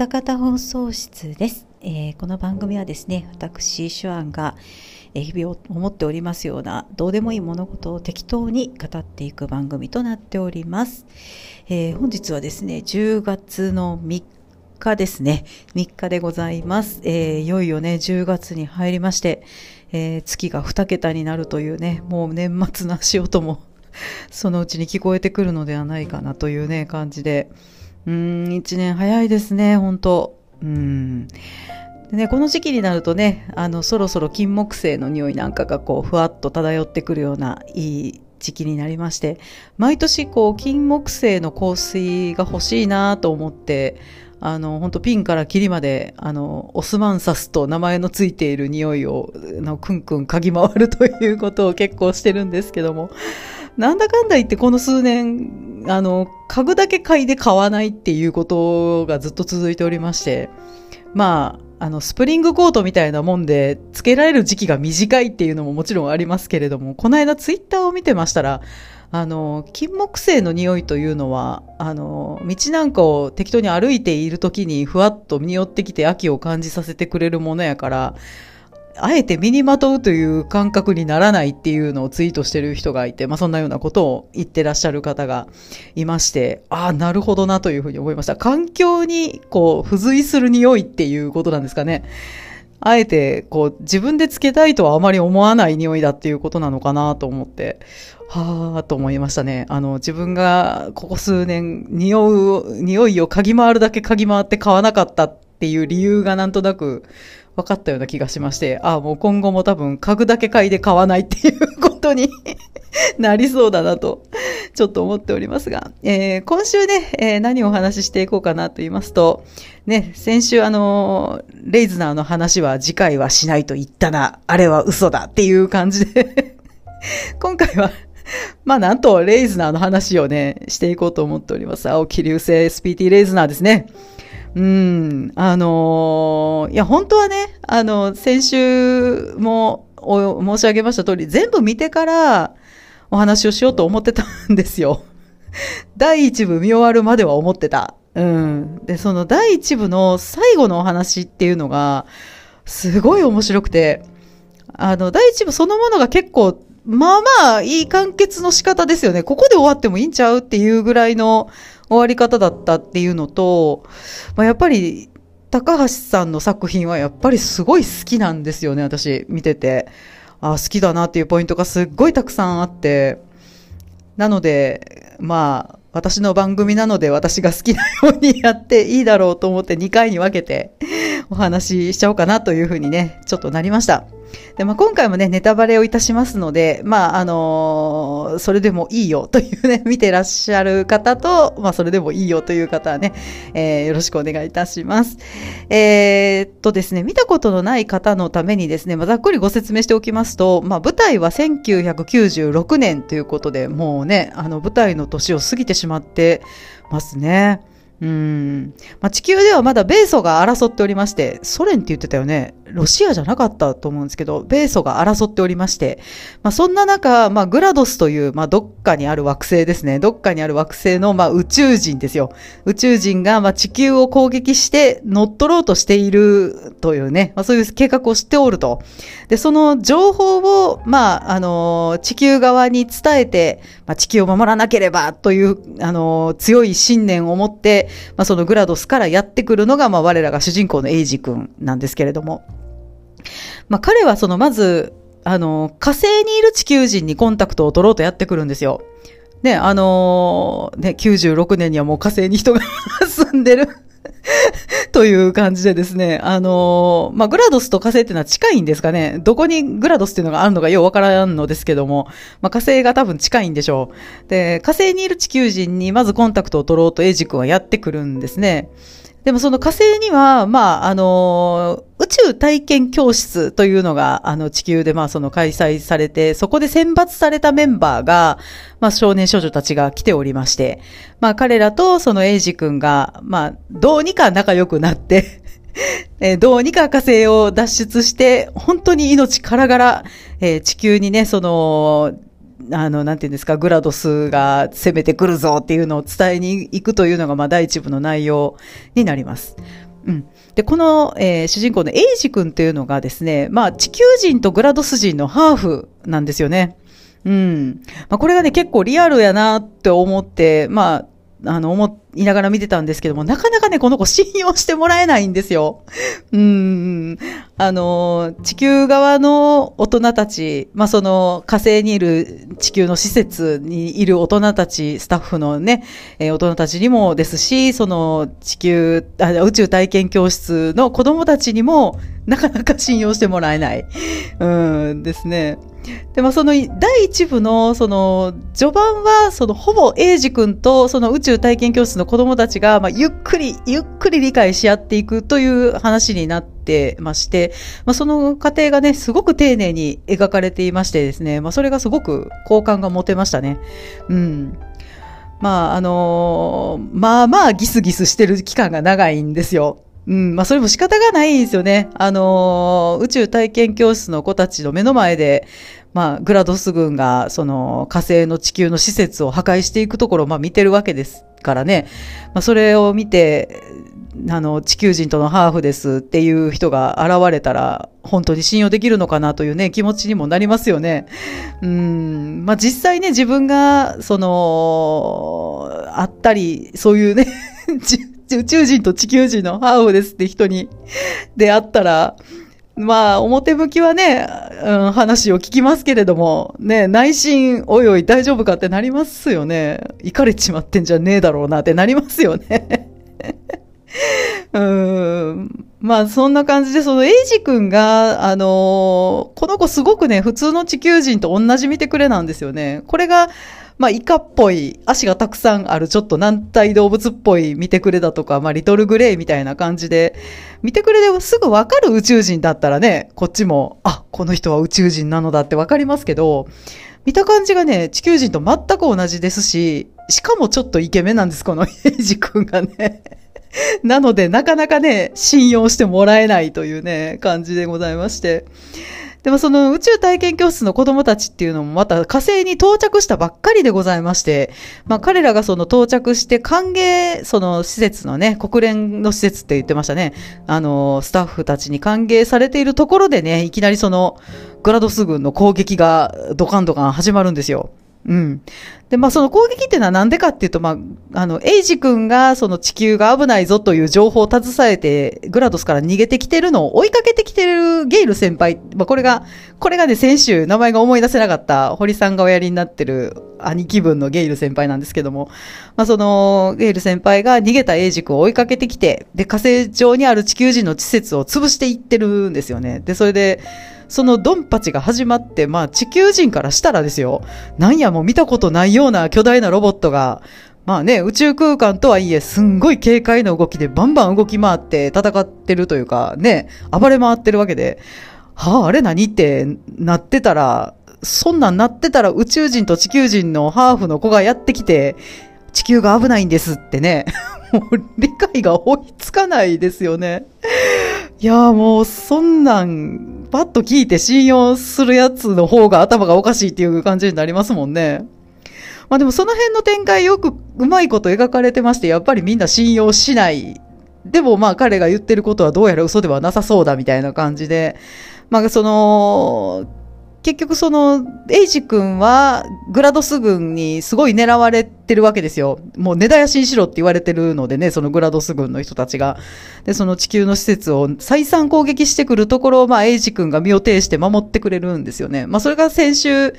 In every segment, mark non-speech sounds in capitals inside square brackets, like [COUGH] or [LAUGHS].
二方放送室です、えーこの番組はですね私手腕が日々思っておりますようなどうでもいい物事を適当に語っていく番組となっております、えー本日はですね10月の3日ですね。3日でございます、えーいよいよね10月に入りまして、え月が2桁になるというねもう年末の足音もそのうちに聞こえてくるのではないかなというね感じでうーん、一年早いですね、本当うん。でね、この時期になるとね、あの、そろそろ金木犀の匂いなんかがこう、ふわっと漂ってくるような、いい時期になりまして、毎年こう、金木犀の香水が欲しいなと思って、あの、本当ピンからキリまで、あの、オスマンサスと名前のついている匂いを、の、くんくん嗅ぎ回るということを結構してるんですけども、なんだかんだ言ってこの数年、あの、嗅ぐだけ嗅いで買わないっていうことがずっと続いておりまして、まあ、あの、スプリングコートみたいなもんで、つけられる時期が短いっていうのももちろんありますけれども、この間ツイッターを見てましたら、あの、金木犀の匂いというのは、あの、道なんかを適当に歩いている時にふわっと匂ってきて秋を感じさせてくれるものやから、あえて身にまとうという感覚にならないっていうのをツイートしてる人がいて、まあそんなようなことを言ってらっしゃる方がいまして、ああ、なるほどなというふうに思いました。環境にこう付随する匂いっていうことなんですかね。あえてこう自分でつけたいとはあまり思わない匂いだっていうことなのかなと思って、はあと思いましたね。あの自分がここ数年匂う、匂いを嗅ぎ回るだけ嗅ぎ回って買わなかったっていう理由がなんとなく分かったような気がしまして、ああ、もう今後も多分嗅ぐだけ嗅いで買わないっていうことに [LAUGHS] なりそうだなと、ちょっと思っておりますが、えー今週ね、えー何をお話ししていこうかなと言いますと、ね、先週あのーレイズナーの話は次回はしないと言ったな、あれは嘘だっていう感じで、[LAUGHS] 今回は、まあなんとレイズナーの話をね、していこうと思っております。青木流星 SPT レイズナーですね。うん、あのーいや、本当はね、あの、先週もお申し上げました通り、全部見てからお話をしようと思ってたんですよ。[LAUGHS] 第一部見終わるまでは思ってた。うん。で、その第一部の最後のお話っていうのが、すごい面白くて、あの、第一部そのものが結構、まあまあ、いい完結の仕方ですよね。ここで終わってもいいんちゃうっていうぐらいの終わり方だったっていうのと、まあ、やっぱり、高橋さんの作品はやっぱりすごい好きなんですよね、私、見てて。あ好きだなっていうポイントがすっごいたくさんあって。なので、まあ、私の番組なので私が好きなようにやっていいだろうと思って2回に分けてお話ししちゃおうかなというふうにね、ちょっとなりました。で、まあ、今回もね、ネタバレをいたしますので、まあ、あのーそれでもいいよというね、[LAUGHS] 見てらっしゃる方と、まあ、それでもいいよという方はね、えーよろしくお願いいたします。えーっとですね、見たことのない方のためにですね、まあ、ざっくりご説明しておきますと、まあ、舞台は1996年ということで、もうね、あの、舞台の年を過ぎてしまってますね。うん。まあ、地球ではまだ米ソが争っておりまして、ソ連って言ってたよね。ロシアじゃなかったと思うんですけど、米ソが争っておりまして、まあ、そんな中、まあ、グラドスという、まあ、どっかにある惑星ですね。どっかにある惑星の、まあ、宇宙人ですよ。宇宙人が、まあ、地球を攻撃して乗っ取ろうとしているというね、まあ、そういう計画を知っておると。で、その情報を、まあ、あの、地球側に伝えて、まあ、地球を守らなければという、あの、強い信念を持って、まあ、そのグラドスからやってくるのが、まあ、我らが主人公のエイジ君なんですけれども。まあ、彼はその、まず、あの、火星にいる地球人にコンタクトを取ろうとやってくるんですよ。ね、あのね、96年にはもう火星に人が [LAUGHS] 住んでる [LAUGHS] という感じでですね、あのまあ、グラドスと火星っていうのは近いんですかね。どこにグラドスっていうのがあるのかようわからんのですけども、まあ、火星が多分近いんでしょう。で、火星にいる地球人にまずコンタクトを取ろうとエイジ君はやってくるんですね。でもその火星には、まあ、あの、宇宙体験教室というのが、あの、地球で、まあ、その開催されて、そこで選抜されたメンバーが、まあ、少年少女たちが来ておりまして、まあ、彼らとそのエイジ君が、まあ、どうにか仲良くなって、[LAUGHS] えーどうにか火星を脱出して、本当に命からがら、えー地球にね、その、あの、なんていうんですか、グラドスが攻めてくるぞっていうのを伝えに行くというのが、まあ、第一部の内容になります。うん。で、この、えー主人公のエイジ君っていうのがですね、まあ、地球人とグラドス人のハーフなんですよね。うん。まあ、これがね、結構リアルやなって思って、まあ、あの、思いながら見てたんですけども、なかなかね、この子信用してもらえないんですよ。うん。あの、地球側の大人たち、まあ、その火星にいる地球の施設にいる大人たち、スタッフのね、えー大人たちにもですし、その地球、あ宇宙体験教室の子供たちにも、なかなか信用してもらえない。うんですね。で、まあ、その第一部の、その、序盤は、その、ほぼ、エイジ君と、その宇宙体験教室の子供たちが、まあ、ゆっくり、ゆっくり理解し合っていくという話になってまして、まあ、その過程がね、すごく丁寧に描かれていましてですね、まあ、それがすごく好感が持てましたね。うん。まあ、あのーまあまあギスギスしてる期間が長いんですよ。うん、まあそれも仕方がないんですよね。あのー宇宙体験教室の子たちの目の前で、まあグラドス軍がその火星の地球の施設を破壊していくところをまあ見てるわけですからね。まあそれを見て、あの、地球人とのハーフですっていう人が現れたら、本当に信用できるのかなというね、気持ちにもなりますよね。うん、まあ実際ね、自分が、その、あったり、そういうね、[LAUGHS] 宇宙人と地球人のハーフですって人に出会ったら、まあ、表向きはね、うん、話を聞きますけれども、ね、内心、おいおい大丈夫かってなりますよね。行かれちまってんじゃねえだろうなってなりますよね。[LAUGHS] うん。まあ、そんな感じで、その、エイジ君が、あのーこの子すごくね、普通の地球人と同じ見てくれなんですよね。これが、まあ、イカっぽい、足がたくさんある、ちょっと軟体動物っぽい見てくれだとか、まあ、リトルグレイみたいな感じで、見てくれですぐわかる宇宙人だったらね、こっちも、あ、この人は宇宙人なのだってわかりますけど、見た感じがね、地球人と全く同じですし、しかもちょっとイケメンなんです、この [LAUGHS] エイジ君がね。[LAUGHS] なので、なかなかね、信用してもらえないというね、感じでございまして。でもその宇宙体験教室の子供たちっていうのもまた火星に到着したばっかりでございまして、まあ彼らがその到着して歓迎、その施設のね、国連の施設って言ってましたね。あの、スタッフたちに歓迎されているところでね、いきなりそのグラドス軍の攻撃がドカンドカン始まるんですよ。うん。で、まあ、その攻撃っていうのはなんでかっていうと、まあ、あの、エイジ君がその地球が危ないぞという情報を携えて、グラドスから逃げてきてるのを追いかけてきてるゲイル先輩。まあ、これが、これがね、先週名前が思い出せなかった、堀さんがおやりになってる兄貴分のゲイル先輩なんですけども、まあ、その、ゲイル先輩が逃げたエイジ君を追いかけてきて、で、火星上にある地球人の施設を潰していってるんですよね。で、それで、そのドンパチが始まって、まあ地球人からしたらですよ、なんやもう見たことないような巨大なロボットが、まあね、宇宙空間とはいえ、すんごい軽快な動きでバンバン動き回って戦ってるというか、ね、暴れ回ってるわけで、はあ、あれ何ってなってたら、そんなんなってたら宇宙人と地球人のハーフの子がやってきて、地球が危ないんですってね、[LAUGHS] もう理解が追いつかないですよね。いやーもう、そんなん、パッと聞いて信用するやつの方が頭がおかしいっていう感じになりますもんね。まあでもその辺の展開よくうまいこと描かれてまして、やっぱりみんな信用しない。でもまあ彼が言ってることはどうやら嘘ではなさそうだみたいな感じで、まあその、結局その、エイジ君はグラドス軍にすごい狙われてるわけですよ。もう根絶やしにしろって言われてるのでね、そのグラドス軍の人たちが。で、その地球の施設を再三攻撃してくるところを、まあ、エイジ君が身を挺して守ってくれるんですよね。まあ、それが先週、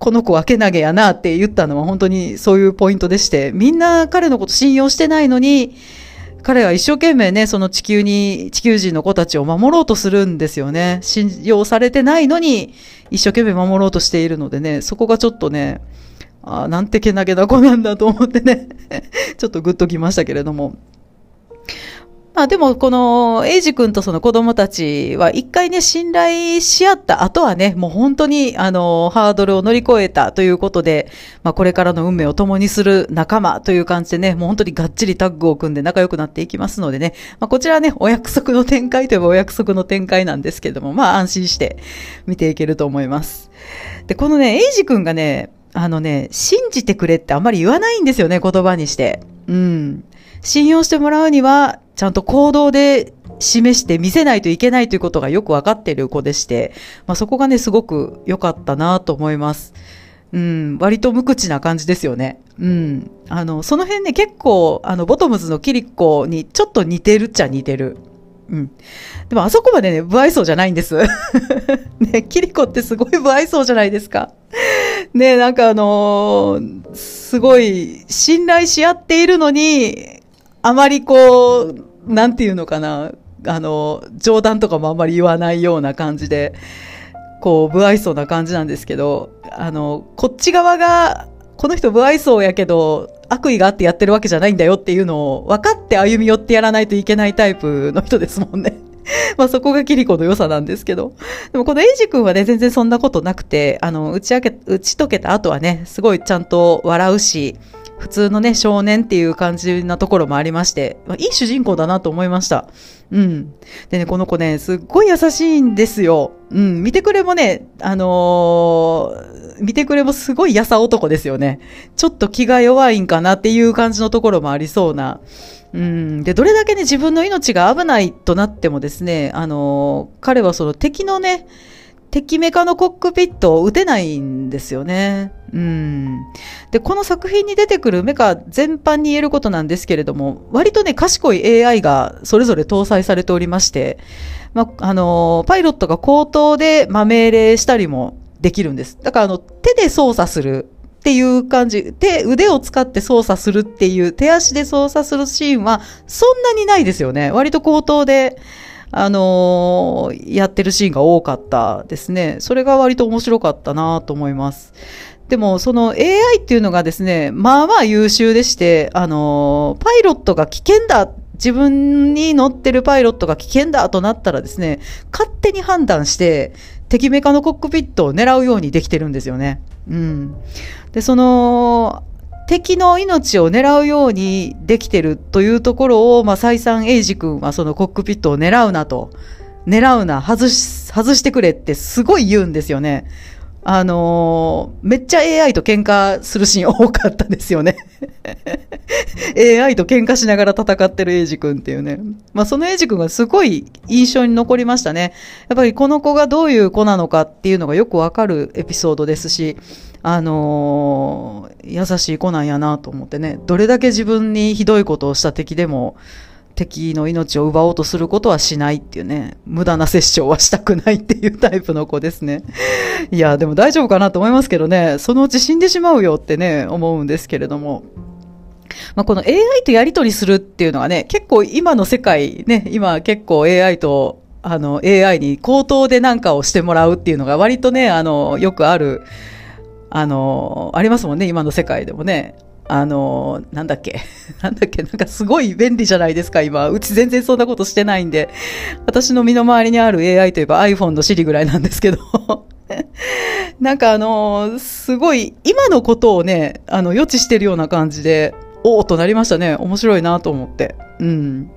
この子はけなげやなって言ったのは本当にそういうポイントでして、みんな彼のこと信用してないのに、彼は一生懸命ね、その地球に、地球人の子たちを守ろうとするんですよね。信用されてないのに、一生懸命守ろうとしているのでね、そこがちょっとね、ああなんてけなげな子なんだと思ってね、[LAUGHS] ちょっとグッときましたけれども。まあでも、この、エイジ君とその子供たちは一回ね、信頼し合った後はね、もう本当に、あの、ハードルを乗り越えたということで、まあこれからの運命を共にする仲間という感じでね、もう本当にがっちりタッグを組んで仲良くなっていきますのでね、まあこちらはね、お約束の展開といえばお約束の展開なんですけども、まあ安心して見ていけると思います。で、このね、エイジ君がね、あのね、信じてくれってあんまり言わないんですよね、言葉にして。うん。信用してもらうには、ちゃんと行動で示して見せないといけないということがよくわかっている子でして、まあ、そこがね、すごく良かったなと思います。うん、割と無口な感じですよね。うん。あの、その辺ね、結構、あの、ボトムズのキリコにちょっと似てるっちゃ似てる。うん。でもあそこまでね、不愛想じゃないんです。[LAUGHS] ね、キリコってすごい不愛想じゃないですか。ね、なんかあのー、すごい信頼し合っているのに、あまりこう、なんていうのかな、あの、冗談とかもあんまり言わないような感じで、こう、不愛想な感じなんですけど、あの、こっち側が、この人不愛想やけど、悪意があってやってるわけじゃないんだよっていうのを分かって歩み寄ってやらないといけないタイプの人ですもんね。[LAUGHS] まあそこがキリコの良さなんですけど。でもこのエイジ君はね、全然そんなことなくて、あの、打ち明け、打ち解けた後はね、すごいちゃんと笑うし、普通のね、少年っていう感じなところもありまして、いい主人公だなと思いました。うん。でね、この子ね、すっごい優しいんですよ。うん。見てくれもね、あのー、見てくれもすごい優男ですよね。ちょっと気が弱いんかなっていう感じのところもありそうな。うん。で、どれだけね、自分の命が危ないとなってもですね、あのー、彼はその敵のね、敵メカのコックピットを撃てないんですよね。うん。で、この作品に出てくるメカ全般に言えることなんですけれども、割とね、賢い AI がそれぞれ搭載されておりまして、まあ、の、パイロットが口頭で、まあ、命令したりもできるんです。だから、あの、手で操作するっていう感じ、手、腕を使って操作するっていう、手足で操作するシーンは、そんなにないですよね。割と口頭で、あのー、やってるシーンが多かったですね。それが割と面白かったなと思います。でも、その AI っていうのがですね、まあまあ優秀でして、あのー、パイロットが危険だ、自分に乗ってるパイロットが危険だとなったらですね、勝手に判断して、敵メカのコックピットを狙うようにできてるんですよね。うん。で、その、敵の命を狙うようにできてるというところを、まあ、再三エイジ君はそのコックピットを狙うなと、狙うな、外し、外してくれってすごい言うんですよね。あのー、めっちゃ AI と喧嘩するシーン多かったですよね [LAUGHS] AI と喧嘩しながら戦ってるエイジ君っていうね。まあそのエイジ君がすごい印象に残りましたね。やっぱりこの子がどういう子なのかっていうのがよくわかるエピソードですし、あのー、優しい子なんやなと思ってね、どれだけ自分にひどいことをした敵でも、敵の命を奪おうとすることはしないっていうね、無駄な殺生はしたくないっていうタイプの子ですね。[LAUGHS] いや、でも大丈夫かなと思いますけどね、そのうち死んでしまうよってね、思うんですけれども。まあ、この AI とやり取りするっていうのはね、結構今の世界ね、今結構 AI とあの AI に口頭で何かをしてもらうっていうのが割とね、あの、よくあるあの、ありますもんね、今の世界でもね。あの、なんだっけ、[LAUGHS] なんだっけ、なんかすごい便利じゃないですか、今。うち全然そんなことしてないんで。私の身の回りにある AI といえば iPhone の Siri ぐらいなんですけど。[LAUGHS] なんかあの、すごい、今のことをね、あの、予知してるような感じで、おおとなりましたね。面白いなと思って。うん。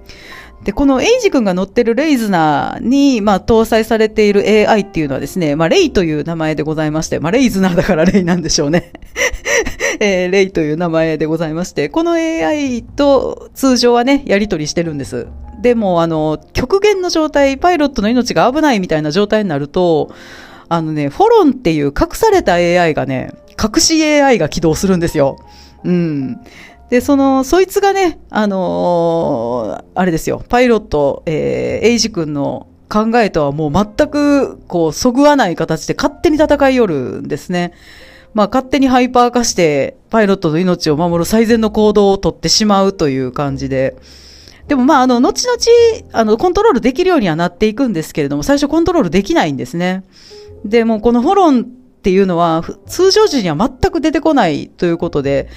で、このエイジ君が乗ってるレイズナーに、まあ、搭載されている AI っていうのはですね、まあ、レイという名前でございまして、まあ、レイズナーだからレイなんでしょうね。[LAUGHS] えー、レイという名前でございまして、この AI と通常はね、やり取りしてるんです。でも、あの、極限の状態、パイロットの命が危ないみたいな状態になると、あのね、フォロンっていう隠された AI がね、隠し AI が起動するんですよ。うん。で、その、そいつがね、あのー、あれですよ、パイロット、えー、エイジ君の考えとはもう全く、こう、そぐわない形で勝手に戦いよるんですね。まあ、勝手にハイパー化して、パイロットの命を守る最善の行動をとってしまうという感じで、でもまあ、あの、後々、あの、コントロールできるようにはなっていくんですけれども、最初コントロールできないんですね。で、もこのフォロンっていうのは、通常時には全く出てこないということで、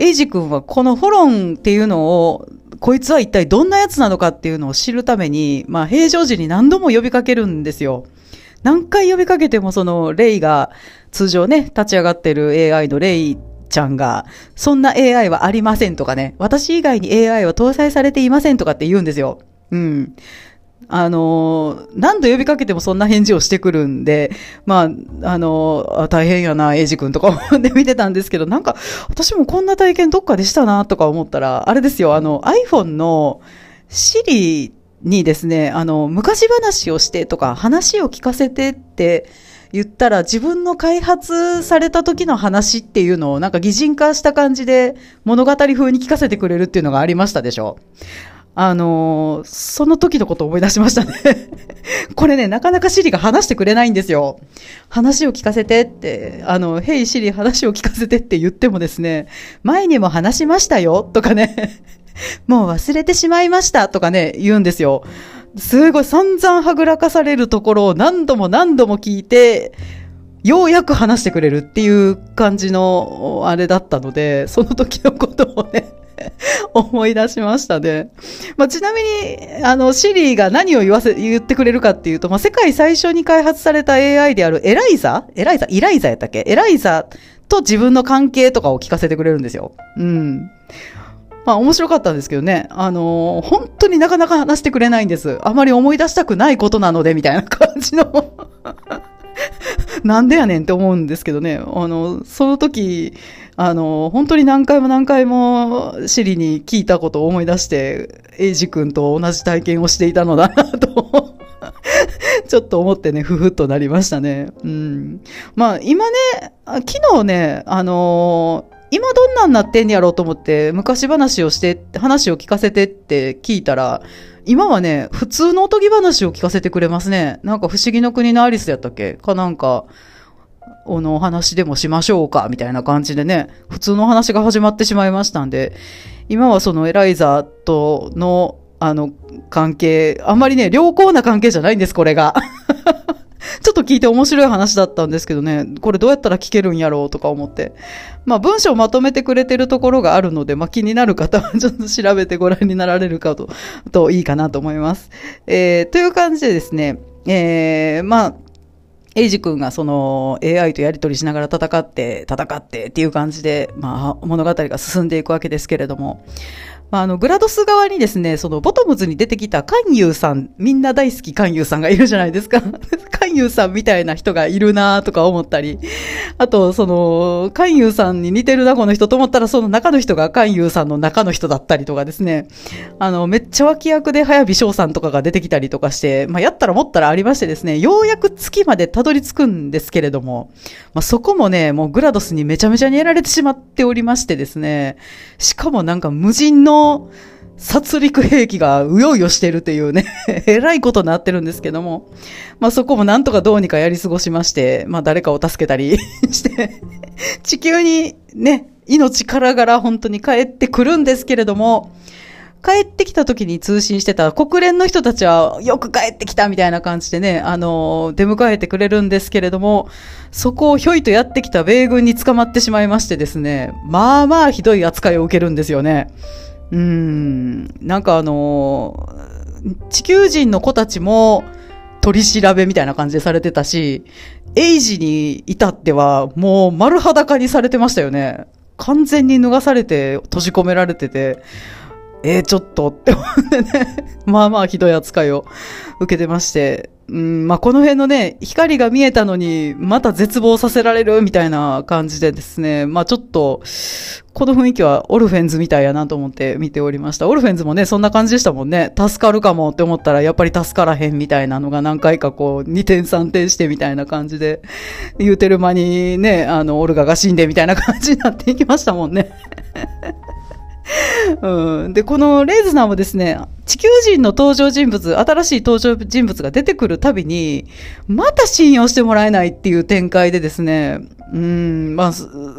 エイジ君はこのフォロンっていうのを、こいつは一体どんなやつなのかっていうのを知るために、まあ平常時に何度も呼びかけるんですよ。何回呼びかけてもそのレイが、通常ね、立ち上がってる AI のレイちゃんが、そんな AI はありませんとかね、私以外に AI は搭載されていませんとかって言うんですよ。うん。あの、何度呼びかけてもそんな返事をしてくるんで、まあ、あの、大変やな、エイジ君とか思って見てたんですけど、なんか、私もこんな体験どっかでしたな、とか思ったら、あれですよ、あの、iPhone のシリにですね、あの、昔話をしてとか、話を聞かせてって言ったら、自分の開発された時の話っていうのをなんか擬人化した感じで物語風に聞かせてくれるっていうのがありましたでしょ。あのー、その時のことを思い出しましたね [LAUGHS] これね、なかなかシリが話してくれないんですよ。話を聞かせてって、あの、ヘイシリ話を聞かせてって言ってもですね、前にも話しましたよとかね [LAUGHS] もう忘れてしまいましたとかね、言うんですよ。すごい散々はぐらかされるところを何度も何度も聞いて、ようやく話してくれるっていう感じのあれだったので、その時のことをね思い出しましたね。まあ、ちなみに、あの、シリーが何を言わせ、言ってくれるかっていうと、まあ、世界最初に開発された AI であるエライザ？エライザ？イライザやったっけ？エライザと自分の関係とかを聞かせてくれるんですよ。うん。まあ面白かったんですけどね、あのー、本当になかなか話してくれないんです。あまり思い出したくないことなので、みたいな感じの [LAUGHS] なんでやねんって思うんですけどね、あの、その時、あの、本当に何回も何回もシリに聞いたことを思い出して、エイジ君と同じ体験をしていたのだなと [LAUGHS] ちょっと思ってね、ふふっとなりましたね。うん。まあ、今ね、昨日ね、あの今どんなんなってんやろうと思って昔話をして話を聞かせてって聞いたら今はね普通のおとぎ話を聞かせてくれますねなんか不思議の国のアリスやったっけ？かなんかおのお話でもしましょうかみたいな感じでね普通の話が始まってしまいましたんで今はそのエライザとのあの関係あんまりね良好な関係じゃないんですこれが [LAUGHS] ちょっと聞いて面白い話だったんですけどね、これどうやったら聞けるんやろうとか思って。まあ文章をまとめてくれてるところがあるので、まあ気になる方はちょっと調べてご覧になられるかと、といいかなと思います。えー、という感じでですね、えー、まあ、エイジ君がその AI とやり取りしながら戦って、戦ってっていう感じで、まあ物語が進んでいくわけですけれども、まあ、あの、グラドス側にですね、その、ボトムズに出てきた勧誘さん、みんな大好き勧誘さんがいるじゃないですか。[LAUGHS] 勧誘さんみたいな人がいるなとか思ったり、あと、その、勧誘さんに似てるな、この人と思ったら、その中の人が勧誘さんの中の人だったりとかですね、あの、めっちゃ脇役で早見翔さんとかが出てきたりとかして、まあ、やったらもったらありましてですね、ようやく月までたどり着くんですけれども、まあ、そこもね、もうグラドスにめちゃめちゃにやられてしまっておりましてですね、しかもなんか無人の殺戮兵器がうようよしてるっていうね [LAUGHS] えらいことになってるんですけども、まあそこもなんとかどうにかやり過ごしまして、まあ誰かを助けたり [LAUGHS] して地球にね、命からがら本当に帰ってくるんですけれども、帰ってきた時に通信してた国連の人たちはよく帰ってきたみたいな感じでね、あの、出迎えてくれるんですけれども、そこをひょいとやってきた米軍に捕まってしまいましてですね、まあまあひどい扱いを受けるんですよね。うん、なんかあの、地球人の子たちも取り調べみたいな感じでされてたし、エイジに至ってはもう丸裸にされてましたよね。完全に脱がされて閉じ込められてて、えー、ちょっとって思ってね、[LAUGHS] まあまあひどい扱いを受けてまして、うん、まあこの辺のね、光が見えたのに、また絶望させられるみたいな感じでですね、まあちょっと、この雰囲気はオルフェンズみたいやなと思って見ておりました。オルフェンズもね、そんな感じでしたもんね。助かるかもって思ったら、やっぱり助からへんみたいなのが何回かこう、2点3点してみたいな感じで、言うてる間にね、あの、オルガが死んでみたいな感じになっていきましたもんね。[LAUGHS] うん、で、このレイズナーもですね、地球人の登場人物、新しい登場人物が出てくるたびに、また信用してもらえないっていう展開でですね、うん、まあ、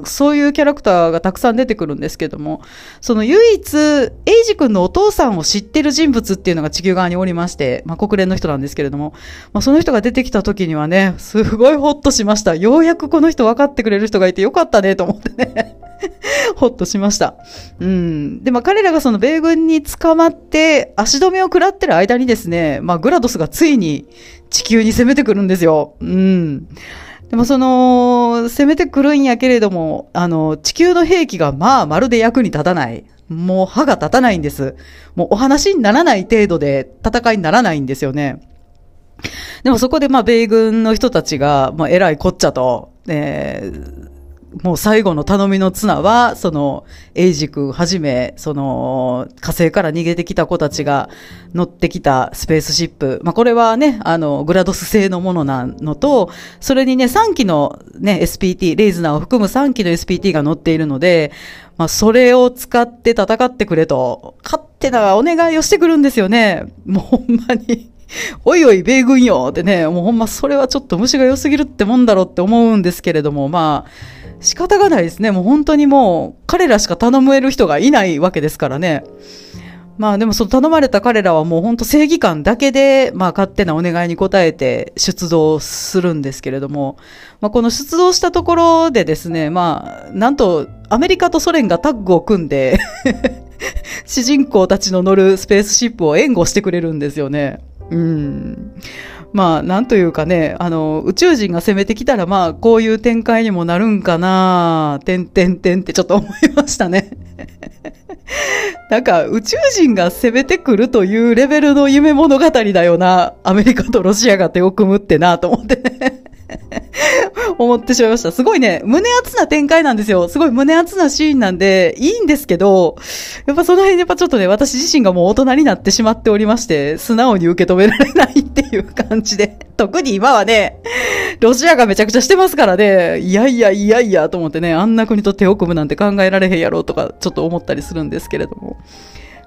そういうキャラクターがたくさん出てくるんですけども、その唯一、エイジ君のお父さんを知ってる人物っていうのが地球側におりまして、まあ、国連の人なんですけれども、まあ、その人が出てきた時にはね、すごいホッとしました。ようやくこの人分かってくれる人がいてよかったね、と思ってね。[LAUGHS] ほっとしました。うん。で、まあ彼らがその米軍に捕まって足止めを食らってる間にですね、まあグラドスがついに地球に攻めてくるんですよ。うん。でもその、攻めてくるんやけれども、あの、地球の兵器がまあまるで役に立たない。もう歯が立たないんです。もうお話にならない程度で戦いにならないんですよね。でもそこでまあ米軍の人たちが、まあ偉いこっちゃと、えーもう最後の頼みの綱は、その、エイジ君はじめ、その、火星から逃げてきた子たちが乗ってきたスペースシップ。まあ、これはね、あの、グラドス製のものなのと、それにね、3機のね、SPT、レイズナーを含む3機の SPT が乗っているので、まあ、それを使って戦ってくれと、勝手なお願いをしてくるんですよね。もうほんまに。[LAUGHS] おいおい、米軍よってね、もうほんまそれはちょっと虫が良すぎるってもんだろうって思うんですけれども、まあ、仕方がないですね。もう本当にもう、彼らしか頼める人がいないわけですからね。まあでもその頼まれた彼らはもう本当正義感だけで、まあ勝手なお願いに応えて出動するんですけれども、まあこの出動したところでですね、まあなんとアメリカとソ連がタッグを組んで [LAUGHS] 主人公たちの乗るスペースシップを援護してくれるんですよね。うん。まあ、なんというかね、あの、宇宙人が攻めてきたら、まあ、こういう展開にもなるんかな、てんてんてんってちょっと思いましたね。なんか、宇宙人が攻めてくるというレベルの夢物語だよな、アメリカとロシアが手を組むってな、と思ってね。[LAUGHS] 思ってしまいました。すごいね、胸熱な展開なんですよ。すごい胸熱なシーンなんで、いいんですけど、やっぱその辺やっぱちょっとね、私自身がもう大人になってしまっておりまして、素直に受け止められないっていう感じで。[LAUGHS] 特に今はね、ロシアがめちゃくちゃしてますからね、いやいやいやいやと思ってね、あんな国と手を組むなんて考えられへんやろうとか、ちょっと思ったりするんですけれども。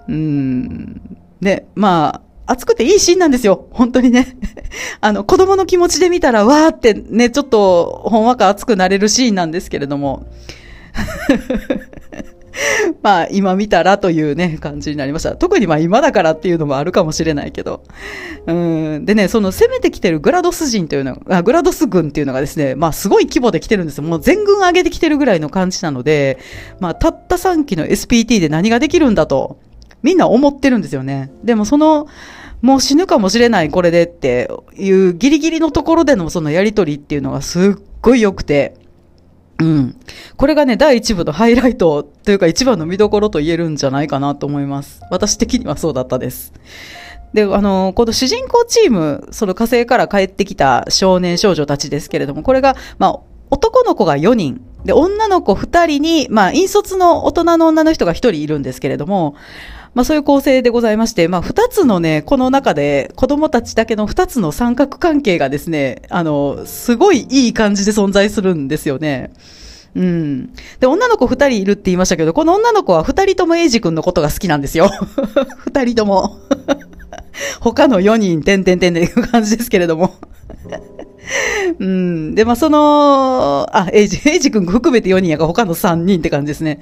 うーん。ね、まあ、熱くていいシーンなんですよ。本当にね。[LAUGHS] あの、子供の気持ちで見たら、わーってね、ちょっと、ほんわか熱くなれるシーンなんですけれども。[LAUGHS] まあ、今見たらというね、感じになりました。特にまあ今だからっていうのもあるかもしれないけど。うん。でね、その攻めてきてるグラドス人というのが、グラドス軍っていうのがですね、まあすごい規模で来てるんですよ。もう全軍上げてきてるぐらいの感じなので、まあたった3機の SPT で何ができるんだと。みんな思ってるんですよね。でもその、もう死ぬかもしれないこれでっていうギリギリのところでのそのやりとりっていうのがすっごい良くて、うん。これがね、第一部のハイライトというか一番の見どころと言えるんじゃないかなと思います。私的にはそうだったです。で、あの、この主人公チーム、その火星から帰ってきた少年少女たちですけれども、これが、まあ、男の子が4人、で、女の子2人に、まあ、引率の大人の女の人が1人いるんですけれども、まあそういう構成でございまして、まあ二つのね、この中で子供たちだけの二つの三角関係がですね、あの、すごいいい感じで存在するんですよね。うん。で、女の子二人いるって言いましたけど、この女の子は二人ともエイジ君のことが好きなんですよ。[LAUGHS] 二人とも。[LAUGHS] 他の四人、てんてんてんっていう感じですけれども。[LAUGHS] うん。で、まあ、その、あ、エイジ、エイジ君含めて4人やから他の3人って感じですね。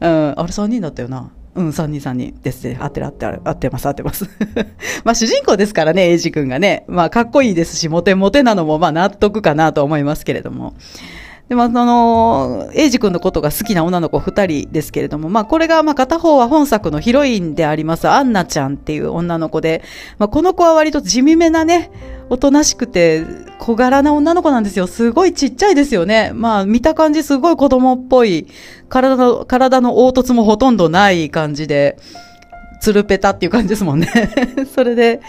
うん。あれ3人だったよな。うん、3人3人ですね。合ってる合ってる合ってます合ってます。[LAUGHS] まあ主人公ですからね、エイジ君がね。まあかっこいいですし、モテモテなのもまあ納得かなと思いますけれども。でも、あの、エイジ君のことが好きな女の子二人ですけれども、まあ、これが、まあ、片方は本作のヒロインであります、アンナちゃんっていう女の子で、まあ、この子は割と地味めなね、おとなしくて、小柄な女の子なんですよ。すごいちっちゃいですよね。まあ、見た感じすごい子供っぽい、体の、体の凹凸もほとんどない感じで、つるぺたっていう感じですもんね。[LAUGHS] それで、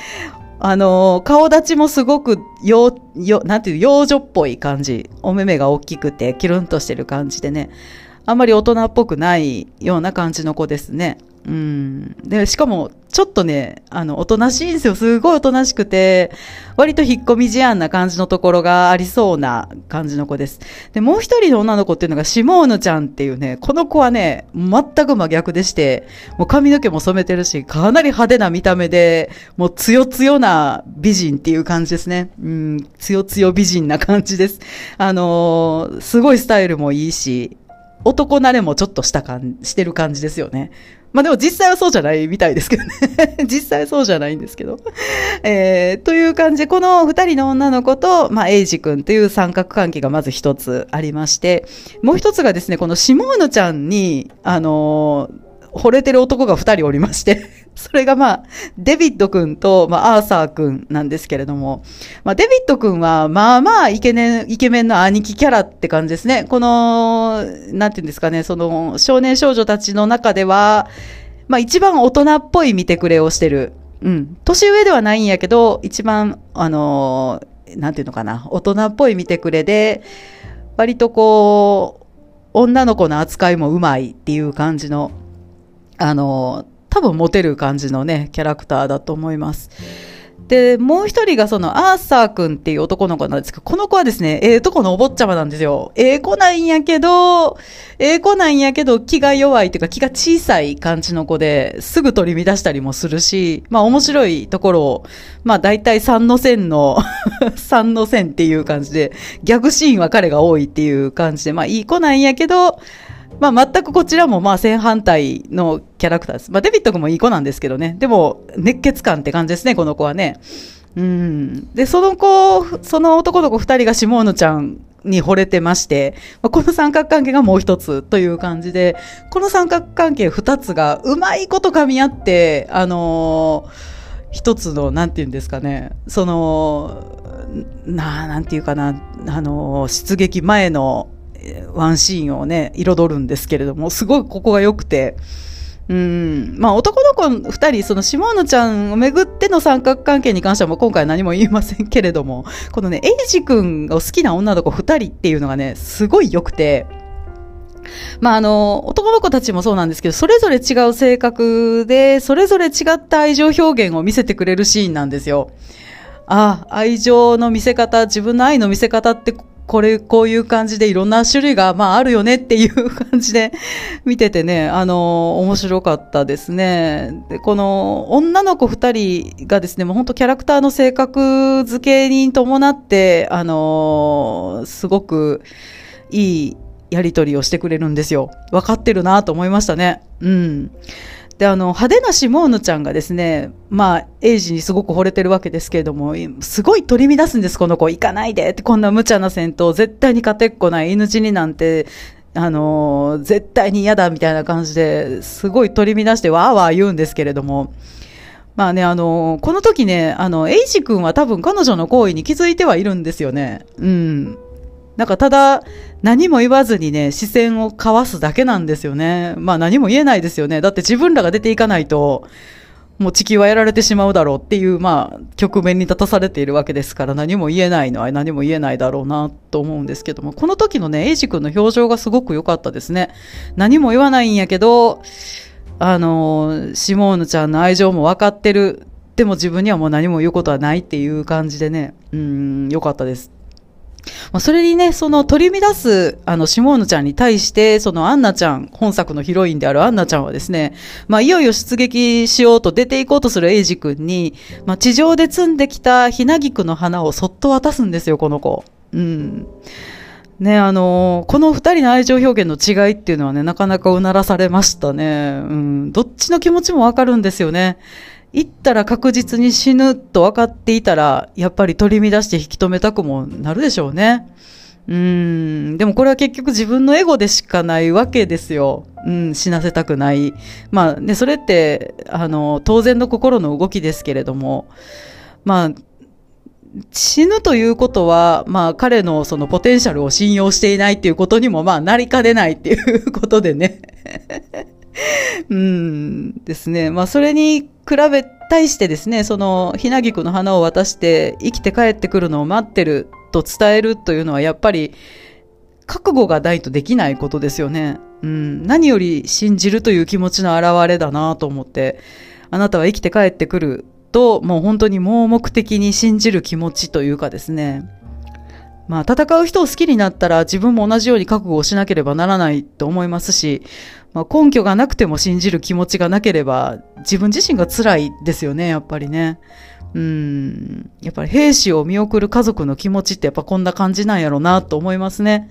あの、顔立ちもすごく、よ、よ、なんていう、幼女っぽい感じ。お目目が大きくて、キュルンとしてる感じでね。あんまり大人っぽくないような感じの子ですね。うん。で、しかも、ちょっとね、あの、おとなしいんですよ。すごいおとなしくて、割と引っ込み思案な感じのところがありそうな感じの子です。で、もう一人の女の子っていうのが、シモーヌちゃんっていうね、この子はね、全く真逆でして、もう髪の毛も染めてるし、かなり派手な見た目で、もう強強な美人っていう感じですね。うん、強強美人な感じです。あのー、すごいスタイルもいいし、男慣れもちょっとした感じ、してる感じですよね。まあでも実際はそうじゃないみたいですけどね。[LAUGHS] 実際はそうじゃないんですけど。えー、という感じで、この二人の女の子と、まあ、エイジ君という三角関係がまず一つありまして、もう一つがですね、このシモーヌちゃんに、あのー惚れてる男が二人おりましてそれがまあ、デビッド君と、まあ、アーサー君なんですけれども、まあ、デビッド君は、まあまあ、イケメン、イケメンの兄貴キャラって感じですね。この、なんていうんですかね、その、少年少女たちの中では、まあ、一番大人っぽい見てくれをしてる。うん。年上ではないんやけど、一番、あのなんていうのかな、大人っぽい見てくれで、割とこう、女の子の扱いもうまいっていう感じの、あの、多分モテる感じのね、キャラクターだと思います。で、もう一人がそのアーサー君っていう男の子なんですけど、この子はですね、ええー、とこのお坊ちゃまなんですよ。ええー、子なんやけど、ええ子なんやけど気が弱いっていうか気が小さい感じの子ですぐ取り乱したりもするし、まあ面白いところを、まあ大体3の線の [LAUGHS] 3の線っていう感じで、ギャグシーンは彼が多いっていう感じで、まあいい子なんやけど、まあ、全くこちらもまあ正反対のキャラクターです。まあ、デビット君もいい子なんですけどね。でも、熱血感って感じですね、この子はね。うん。で、その子、その男の子二人がシモーヌちゃんに惚れてまして、まあ、この三角関係がもう一つという感じで、この三角関係二つがうまいこと噛み合って、あのー、一つの、なんて言うんですかね、その、な、なんていうかな、あの、出撃前のワンシーンをね、彩るんですけれども、すごいここが良くて、うん。まあ、男の子二人、その、シモーヌちゃんをめぐっての三角関係に関してはもう今回何も言いませんけれども、このね、エイジ君が好きな女の子二人っていうのがね、すごい良くて、まあ、あの、男の子たちもそうなんですけど、それぞれ違う性格で、それぞれ違った愛情表現を見せてくれるシーンなんですよ。ああ、愛情の見せ方、自分の愛の見せ方ってこれ、こういう感じでいろんな種類が、まあ、あるよねっていう感じで見ててね、あの、面白かったですね。で、この女の子二人がですね、もう本当キャラクターの性格付けに伴って、あの、すごくいいやりとりをしてくれるんですよ。分かってるなと思いましたね。うん。で、あの、派手なシモーヌちゃんがですね、まあ、エイジにすごく惚れてるわけですけれども、すごい取り乱すんです、この子。行かないでって、こんな無茶な戦闘、絶対に勝てっこない犬死になんて、あの、絶対に嫌だみたいな感じですごい取り乱してわーわー言うんですけれども、まあね、あの、この時ね、あの、エイジ君は多分彼女の行為に気づいてはいるんですよね。うん。なんかただ、何も言わずにね、視線を交わすだけなんですよね。まあ何も言えないですよね。だって自分らが出ていかないと、もう地球はやられてしまうだろうっていう、まあ、局面に立たされているわけですから、何も言えないのは何も言えないだろうなと思うんですけども、この時のね、エイジ君の表情がすごく良かったですね。何も言わないんやけど、あの、シモーヌちゃんの愛情も分かってる。でも自分にはもう何も言うことはないっていう感じでね、うん、良かったです。まあ、それにね、その取り乱す、あの、シモーヌちゃんに対して、そのアンナちゃん、本作のヒロインであるアンナちゃんはですね、まあ、いよいよ出撃しようと出ていこうとするエイジ君に、まあ、地上で摘んできたひなぎくの花をそっと渡すんですよ、この子。うん。ね、あの、この二人の愛情表現の違いっていうのはね、なかなかうならされましたね。うん。どっちの気持ちもわかるんですよね。行ったら確実に死ぬと分かっていたら、やっぱり取り乱して引き止めたくもなるでしょうね。うん。でもこれは結局自分のエゴでしかないわけですよ。うん、死なせたくない。まあね、それって、あの、当然の心の動きですけれども、まあ、死ぬということは、まあ彼のそのポテンシャルを信用していないっていうことにもまあなりかねないっていうことでね。[LAUGHS] うんですね。まあそれに比べ、対してですね、その、ひなぎくの花を渡して生きて帰ってくるのを待ってると伝えるというのはやっぱり、覚悟がないとできないことですよね。うん、何より信じるという気持ちの表れだなと思って、あなたは生きて帰ってくると、もう本当に盲目的に信じる気持ちというかですね。まあ、戦う人を好きになったら自分も同じように覚悟をしなければならないと思いますし、まあ、根拠がなくても信じる気持ちがなければ、自分自身が辛いですよね、やっぱりね。うん。やっぱり兵士を見送る家族の気持ちってやっぱこんな感じなんやろうなと思いますね。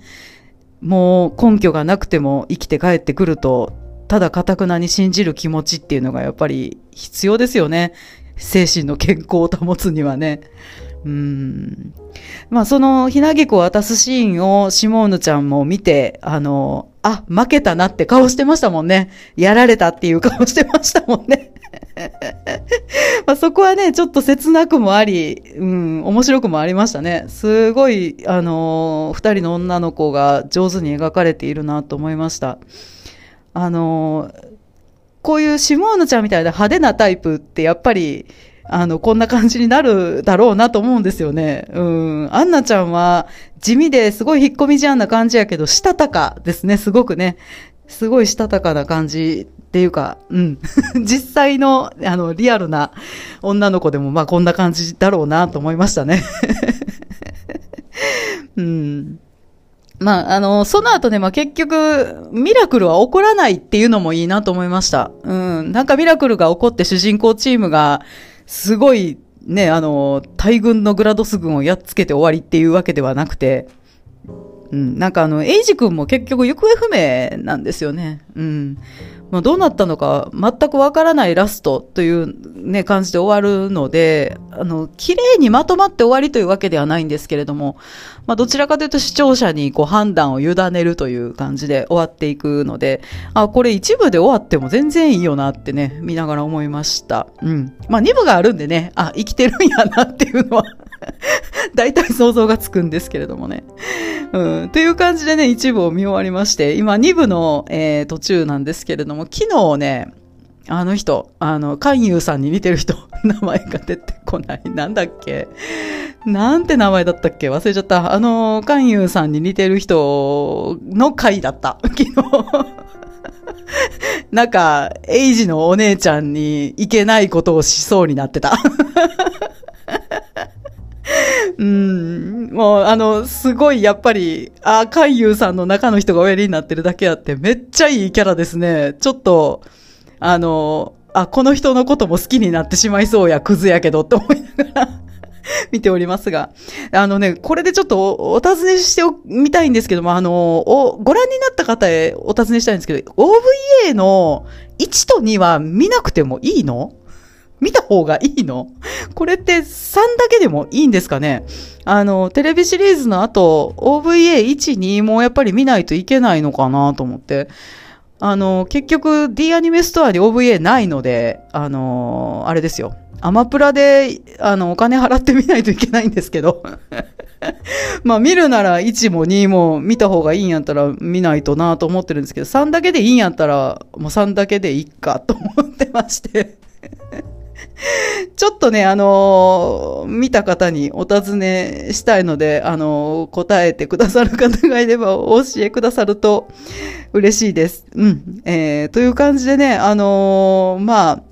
もう根拠がなくても生きて帰ってくると、ただ堅くなに信じる気持ちっていうのがやっぱり必要ですよね。精神の健康を保つにはね。うん。まあ、その、ひなげこを渡すシーンをシモーヌちゃんも見て、あの、あ、負けたなって顔してましたもんね。やられたっていう顔してましたもんね。[LAUGHS] まあそこはね、ちょっと切なくもあり、うん、面白くもありましたね。すごい、あのー、二人の女の子が上手に描かれているなと思いました。あのー、こういうシモーヌちゃんみたいな派手なタイプってやっぱり、あの、こんな感じになるだろうなと思うんですよね。うん。アンナちゃんは地味ですごい引っ込み思案な感じやけど、したたかですね、すごくね。すごいしたたかな感じっていうか、うん。[LAUGHS] 実際の、あの、リアルな女の子でも、まあこんな感じだろうなと思いましたね。[LAUGHS] うん。まあ、あの、その後ね、まあ結局、ミラクルは起こらないっていうのもいいなと思いました。うん。なんかミラクルが起こって主人公チームが、すごい、ね、あの、大軍のグラドス軍をやっつけて終わりっていうわけではなくて、うん、なんかあの、エイジ君も結局行方不明なんですよね。うん。まあ、どうなったのか全くわからないラストというね、感じで終わるので、あの、綺麗にまとまって終わりというわけではないんですけれども、まあ、どちらかというと視聴者にこう判断を委ねるという感じで終わっていくので、あ、これ一部で終わっても全然いいよなってね、見ながら思いました。うん。まあ、二部があるんでね、あ、生きてるんやなっていうのは [LAUGHS] 大体想像がつくんですけれどもね。うん。という感じでね、一部を見終わりまして、今二部の、えー、途中なんですけれども、昨日ね、あの人、あの、勧誘さんに似てる人、[LAUGHS] 名前が出てこない。なんだっけ？なんて名前だったっけ？忘れちゃった。あの、勧誘さんに似てる人の回だった。[LAUGHS] 昨日。なんか、エイジのお姉ちゃんにいけないことをしそうになってた。うん、もう、あの、すごい、やっぱり、あ、海遊さんの中の人がおやりになってるだけあって、めっちゃいいキャラですね。ちょっと、あの、あ、この人のことも好きになってしまいそうや、クズやけど、って思いながら [LAUGHS] 見ておりますが。あのね、これでちょっとお尋ねしてみたいんですけども、あの、お、ご覧になった方へお尋ねしたいんですけど、OVA の1と2は見なくてもいいの？見た方がいいの？[LAUGHS] これって3だけでもいいんですかね？あの、テレビシリーズの後、OVA1、2もやっぱり見ないといけないのかなと思って。あの、結局 D アニメストアに OVA ないので、あの、あれですよ。アマプラで、あの、お金払ってみないといけないんですけど。[LAUGHS] まあ見るなら1も2も見た方がいいんやったら見ないとなと思ってるんですけど、3だけでいいんやったら、もう3だけでいいかと思ってまして [LAUGHS] ちょっとね、あのー、見た方にお尋ねしたいので、あのー、答えてくださる方がいればお教えくださると嬉しいです。うん。えー、という感じでね、あのー、まあ、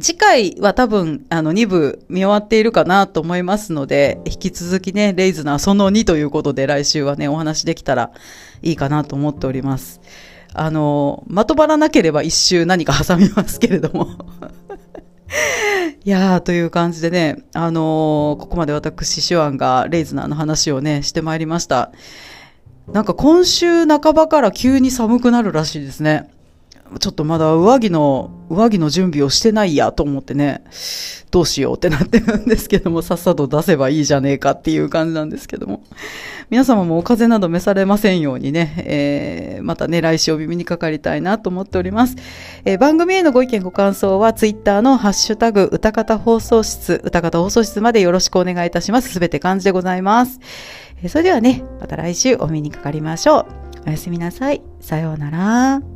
次回は多分、あの、2部見終わっているかなと思いますので、引き続きね、レイズナーその2ということで来週はね、お話できたらいいかなと思っております。あの、まとまらなければ一周何か挟みますけれども [LAUGHS] [LAUGHS] いやー、という感じでね、あのー、ここまで私、手腕がレイズナーの話をね、してまいりました。なんか今週半ばから急に寒くなるらしいですね。ちょっとまだ上着の、上着の準備をしてないやと思ってね、どうしようってなってるんですけども、さっさと出せばいいじゃねえかっていう感じなんですけども。皆様もお風邪など召されませんようにね、えー、またね、来週お耳にかかりたいなと思っております。えー、番組へのご意見ご感想は、ツイッターのハッシュタグ、歌方放送室、歌方放送室までよろしくお願いいたします。すべて漢字でございます。えー、それではね、また来週お耳にかかりましょう。おやすみなさい。さようなら。